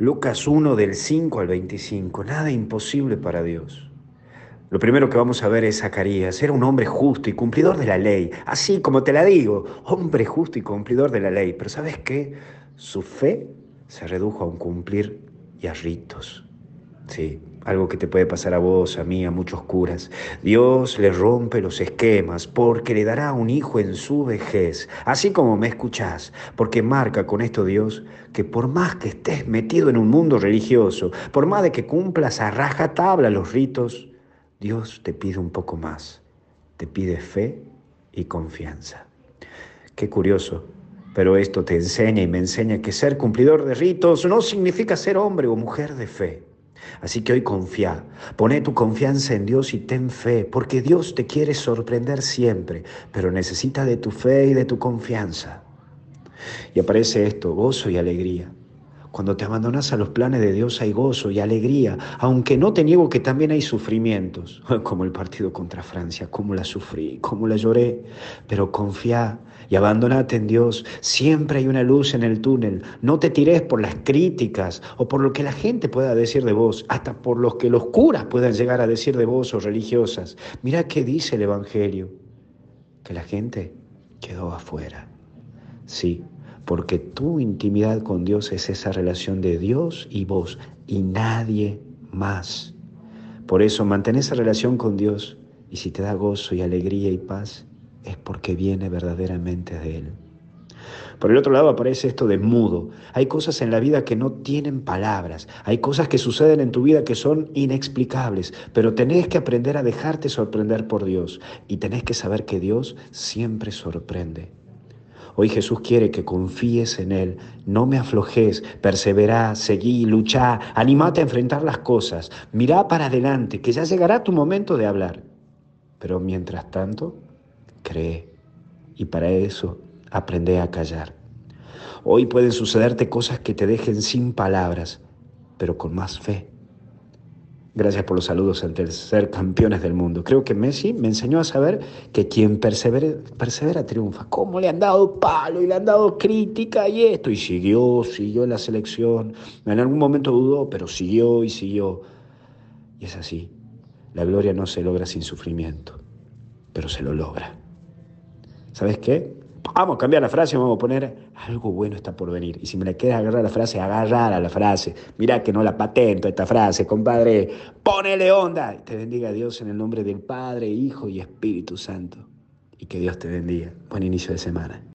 Lucas 1 del 5 al 25. Nada imposible para Dios. Lo primero que vamos a ver es Zacarías. Era un hombre justo y cumplidor de la ley. Así como te la digo, hombre justo y cumplidor de la ley. Pero ¿sabes qué? Su fe se redujo a un cumplir y a ritos. Sí, algo que te puede pasar a vos, a mí, a muchos curas. Dios le rompe los esquemas porque le dará un hijo en su vejez, así como me escuchás, porque marca con esto Dios que por más que estés metido en un mundo religioso, por más de que cumplas a rajatabla los ritos, Dios te pide un poco más, te pide fe y confianza. Qué curioso, pero esto te enseña y me enseña que ser cumplidor de ritos no significa ser hombre o mujer de fe. Así que hoy confía, pone tu confianza en Dios y ten fe, porque Dios te quiere sorprender siempre, pero necesita de tu fe y de tu confianza. Y aparece esto, gozo y alegría. Cuando te abandonas a los planes de Dios hay gozo y alegría, aunque no te niego que también hay sufrimientos, como el partido contra Francia, cómo la sufrí, cómo la lloré, pero confía y abandonate en Dios. Siempre hay una luz en el túnel. No te tires por las críticas o por lo que la gente pueda decir de vos, hasta por lo que los curas puedan llegar a decir de vos o religiosas. Mira qué dice el Evangelio, que la gente quedó afuera. Sí, porque tu intimidad con Dios es esa relación de Dios y vos y nadie más. Por eso mantén esa relación con Dios y si te da gozo y alegría y paz, es porque viene verdaderamente de Él. Por el otro lado aparece esto de mudo. Hay cosas en la vida que no tienen palabras. Hay cosas que suceden en tu vida que son inexplicables. Pero tenés que aprender a dejarte sorprender por Dios. Y tenés que saber que Dios siempre sorprende. Hoy Jesús quiere que confíes en Él, no me aflojes, perseverá, seguí, luchá, animate a enfrentar las cosas, mirá para adelante, que ya llegará tu momento de hablar. Pero mientras tanto, cree. Y para eso, aprende a callar. Hoy pueden sucederte cosas que te dejen sin palabras, pero con más fe. Gracias por los saludos ante ser campeones del mundo. Creo que Messi me enseñó a saber que quien persevera triunfa. ¿Cómo le han dado palo y le han dado crítica y esto? Y siguió, siguió en la selección. En algún momento dudó, pero siguió y siguió. Y es así. La gloria no se logra sin sufrimiento, pero se lo logra. ¿Sabes qué? Vamos a cambiar la frase, vamos a poner algo bueno está por venir. Y si me le quieres agarrar la frase, agarrar a la frase. Mira que no la patento esta frase, compadre. Ponele onda. Te bendiga Dios en el nombre del Padre, Hijo y Espíritu Santo. Y que Dios te bendiga. Buen inicio de semana.